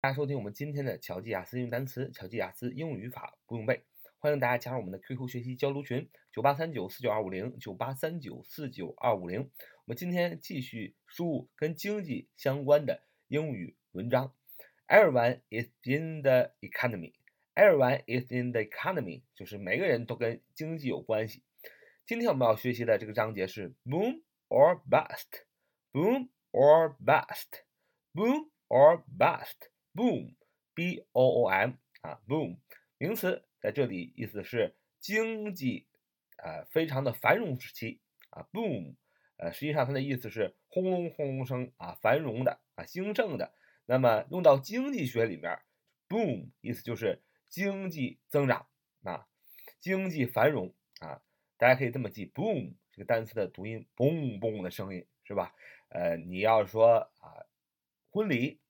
大家收听我们今天的巧记雅思英语单词、巧记雅思英语语法不用背，欢迎大家加入我们的 QQ 学习交流群：九八三九四九二五零九八三九四九二五零。我们今天继续输入跟经济相关的英语文章。Everyone is in the economy. Everyone is in the economy，就是每个人都跟经济有关系。今天我们要学习的这个章节是 boom or bust。boom or bust。boom or bust。Boom，b o o m 啊，boom 名词在这里意思是经济啊非常的繁荣时期啊，boom，呃实际上它的意思是轰隆轰隆声啊，繁荣的啊，兴盛的。那么用到经济学里面，boom 意思就是经济增长啊，经济繁荣啊，大家可以这么记，boom 这个单词的读音，boom boom 的声音是吧？呃，你要说啊婚礼。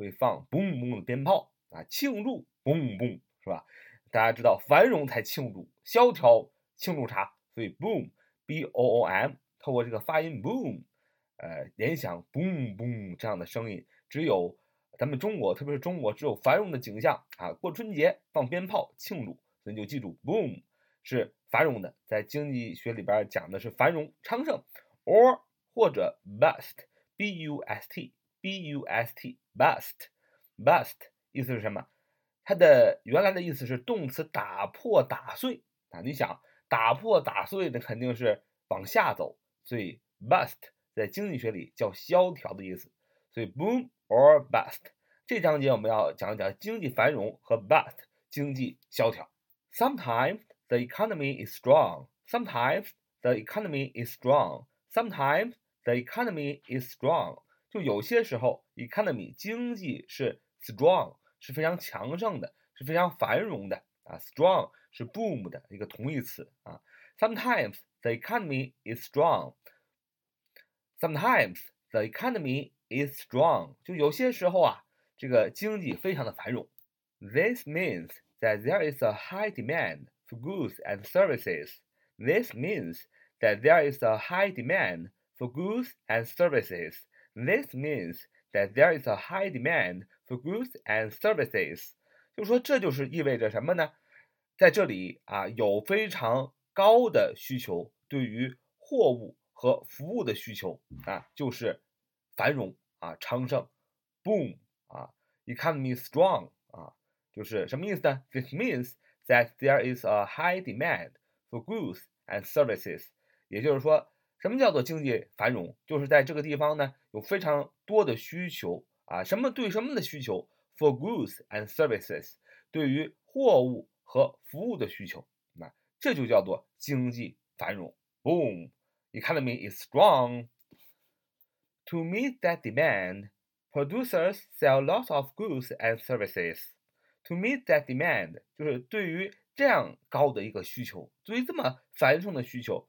会放嘣嘣的鞭炮啊，庆祝嘣嘣是吧？大家知道繁荣才庆祝，萧条庆祝啥？所以 boom b o o m 透过这个发音 boom，呃，联想 boom boom 这样的声音，只有咱们中国，特别是中国，只有繁荣的景象啊，过春节放鞭炮庆祝，所以就记住 boom 是繁荣的，在经济学里边讲的是繁荣昌盛，or 或者 bust b u s t。Bust bust bust 意思是什么？它的原来的意思是动词打破打碎啊。你想打破打碎，那肯定是往下走，所以 bust 在经济学里叫萧条的意思。所以 boom or bust 这章节我们要讲一讲经济繁荣和 bust 经济萧条。Sometimes the economy is strong. Sometimes the economy is strong. Sometimes the economy is strong. 就有些时候，economy 经济是 strong 是非常强盛的，是非常繁荣的啊。strong 是 boom 的一个同义词啊。Sometimes the economy is strong. Sometimes the economy is strong. 就有些时候啊，这个经济非常的繁荣。This means that there is a high demand for goods and services. This means that there is a high demand for goods and services. This means that there is a high demand for goods and services。就说这就是意味着什么呢？在这里啊，有非常高的需求，对于货物和服务的需求啊，就是繁荣啊，昌盛，boom 啊，economy strong 啊，就是什么意思呢？This means that there is a high demand for goods and services。也就是说。什么叫做经济繁荣？就是在这个地方呢，有非常多的需求啊，什么对什么的需求？For goods and services，对于货物和服务的需求，那这就叫做经济繁荣。Boom，economy is strong. To meet that demand, producers sell lots of goods and services. To meet that demand，就是对于这样高的一个需求，对于这么繁盛的需求。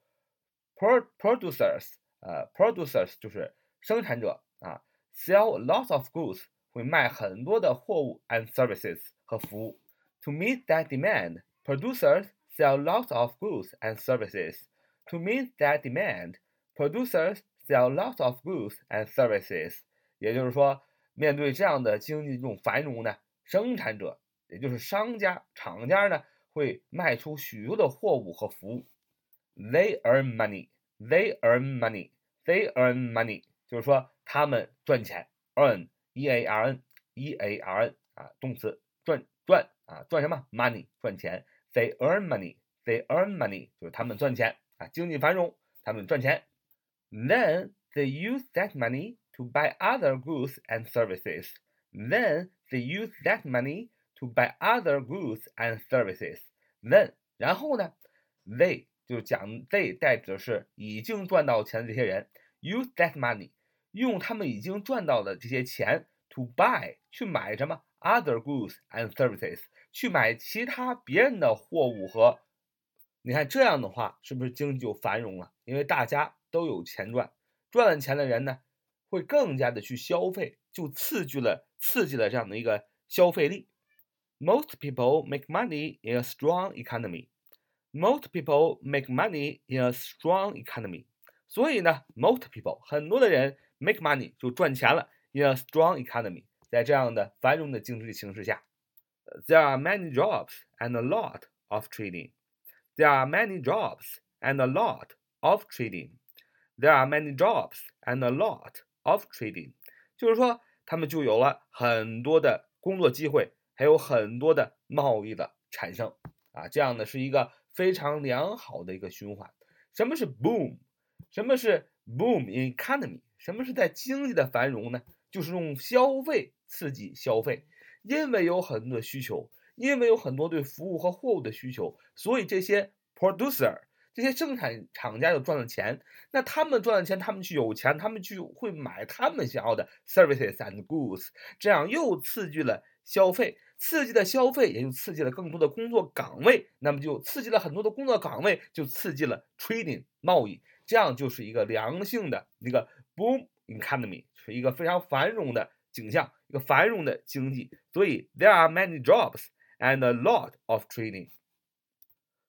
producers，呃，producers 就是生产者啊，sell lots of goods 会卖很多的货物 and services 和服务。To meet that demand, producers sell lots of goods and services. To meet that demand, producers sell lots of goods and services. 也就是说，面对这样的经济这种繁荣呢，生产者也就是商家、厂家呢，会卖出许多的货物和服务。 They earn money. They earn money. They earn money. 就是说他们赚钱。Earn, e-a-r-n, e-a-r-n 啊，动词赚赚啊，赚什么？Money 赚钱。They earn money. They earn money 就是他们赚钱啊，经济繁荣，他们赚钱。Then they use that money to buy other goods and services. Then they use that money to buy other goods and services. Then 然后呢？They 就讲 they 代指的是已经赚到钱的这些人，use that money 用他们已经赚到的这些钱 to buy 去买什么 other goods and services 去买其他别人的货物和，你看这样的话是不是经济就繁荣了？因为大家都有钱赚，赚了钱的人呢会更加的去消费，就刺激了刺激了这样的一个消费力。Most people make money in a strong economy. Most people make money in a strong economy。所以呢，most people 很多的人 make money 就赚钱了。In a strong economy， 在这样的繁荣的经济形势下，there are many jobs and a lot of trading. There are many jobs and a lot of trading. There are many jobs and a lot of trading. 就是说，他们就有了很多的工作机会，还有很多的贸易的产生啊，这样的是一个 非常良好的一个循环。什么是 boom？什么是 boom economy？什么是在经济的繁荣呢？就是用消费刺激消费，因为有很多需求，因为有很多对服务和货物的需求，所以这些 producer 这些生产厂家就赚了钱。那他们赚了钱，他们去有钱，他们去会买他们想要的 services and goods，这样又刺激了消费，刺激了消费，也就刺激了更多的工作岗位，那么就刺激了很多的工作岗位，就刺激了 trading 贸易，这样就是一个良性的一个 boom economy。是一个非常繁荣的景象，一个繁荣的经济。所以，there are many jobs and a lot of trading.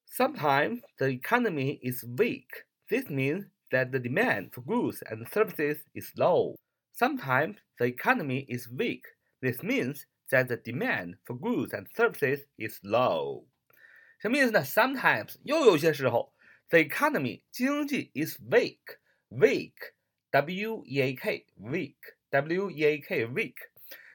Sometimes the economy is weak. This means that the demand for goods and services is low. Sometimes the economy is weak. This means that the demand for goods and services is low. 什么意思呢？Sometimes 又有些时候，the economy 经济 is weak. Weak W E A K weak W E A K weak，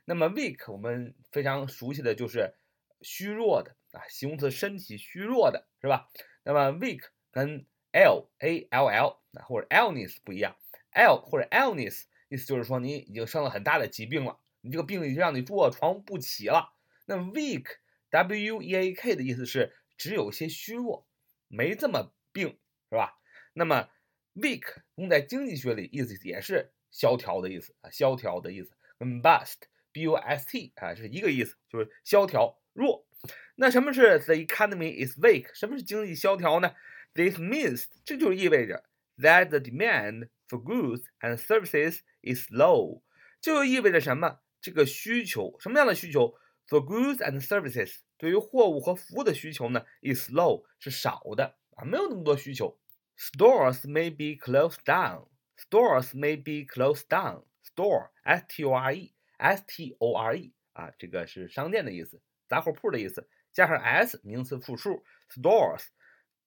那么 weak 我们非常熟悉的就是虚弱的啊，形容词身体虚弱的是吧？那么 weak 跟 L A L L 或者 illness 不一样，L 或者 illness 意思就是说你已经生了很大的疾病了， 你这个病已经让你卧床不起了。那 weak W E A K 的意思是只有些虚弱，没这么病是吧？那么 weak 用在经济学里意思也是萧条的意思啊，萧条的意思跟 bust，b u s t 啊这是一个意思，就是萧条弱。那什么是 the economy is weak？什么是经济萧条呢？This means 这就意味着 that the demand for goods and services is low，就意味着什么？这个需求什么样的需求？For goods and services 对于货物和服务的需求呢？is low 是少的啊，没有那么多需求。Stores may be closed down. Stores may be closed down. Store, S-T-O-R-E, S-T-O-R-E 啊，这个是商店的意思，杂货铺的意思，加上 s 名词复数，stores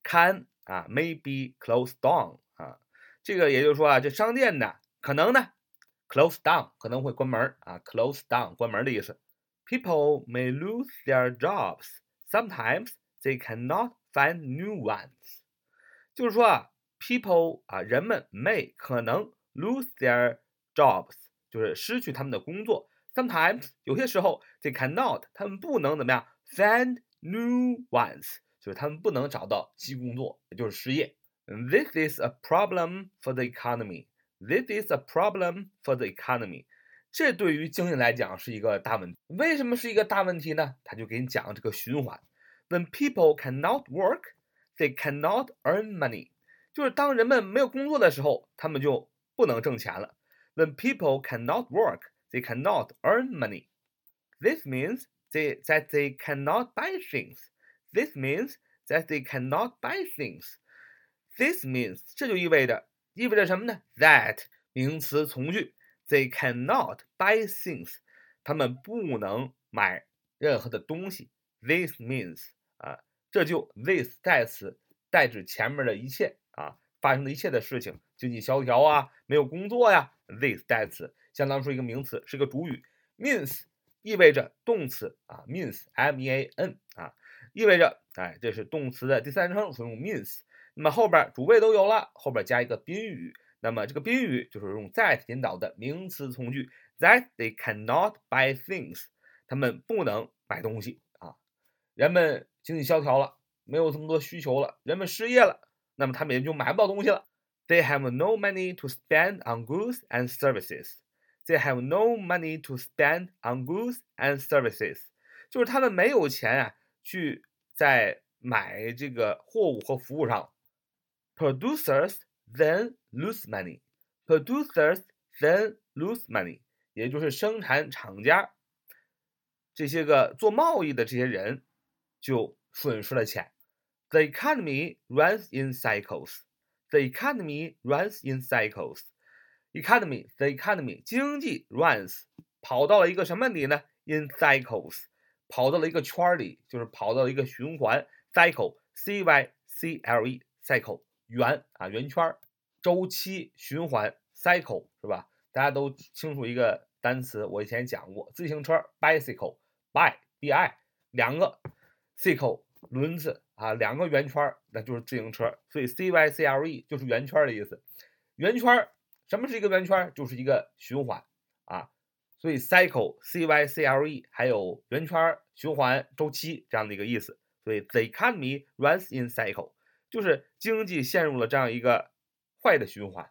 can 啊 may be closed down 啊，这个也就是说啊，这商店呢可能呢 close down 可能会关门啊，close down 关门的意思。People may lose their jobs. Sometimes they cannot find new ones. 就是说啊，people 啊，人们 may 可能 lose their jobs，就是失去他们的工作。Sometimes 有些时候 they cannot，他们不能怎么样 find new ones，就是他们不能找到新工作，也就是失业。This is a problem for the economy. This is a problem for the economy. 这对于经济来讲是一个大问题。为什么是一个大问题呢？他就给你讲这个循环。When people cannot work They cannot earn money，就是当人们没有工作的时候，他们就不能挣钱了。When people cannot work, they cannot earn money. This means they that they cannot buy things. This means that they cannot buy things. This means 这就意味着 意味着什么呢？That 名词从句，they cannot buy things，他们不能买任何的东西。This means 啊。这就 this 代词代指前面的一切啊，发生的一切的事情，经济萧条啊，没有工作呀。this 代词相当于一个名词，是个主语。means 意味着动词啊，means m e a n 啊，意味着哎，这是动词的第三人称，所以用 means。那么后边主谓都有了，后边加一个宾语，那么这个宾语就是用 that 引导的名词从句，that they cannot buy things，他们不能买东西啊，人们。经济萧条了，没有这么多需求了，人们失业了，那么他们也就买不到东西了。They have no money to spend on goods and services. They have no money to spend on goods and services. 就是他们没有钱啊，去在买这个货物和服务上。Producers then lose money. Producers then lose money. 也就是生产厂家这些个做贸易的这些人。就损失了钱。The economy runs in cycles. The economy runs in cycles. Economy, the economy 经济 runs 跑到了一个什么里呢？In cycles，跑到了一个圈里，就是跑到了一个循环。cycle，c y c l e，cycle， 圆啊，圆圈。周期循环，cycle 是吧？大家都清楚一个单词，我以前讲过，自行车，bicycle，by b i，两个，cycle 轮子啊，两个圆圈，那就是自行车，所以 c y c l e 就是圆圈的意思。圆圈，什么是一个圆圈？就是一个循环啊，所以 cycle c y c l e 还有圆圈、循环、周期这样的一个意思。所以 the economy runs in cycle，就是经济陷入了这样一个坏的循环。